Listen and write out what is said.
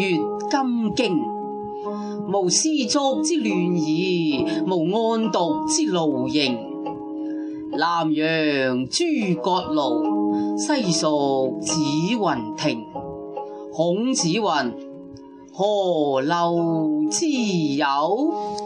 《月金经》无丝竹之乱耳，无案牍之劳形。南阳诸葛庐，西蜀子云亭。孔子云：何陋之有？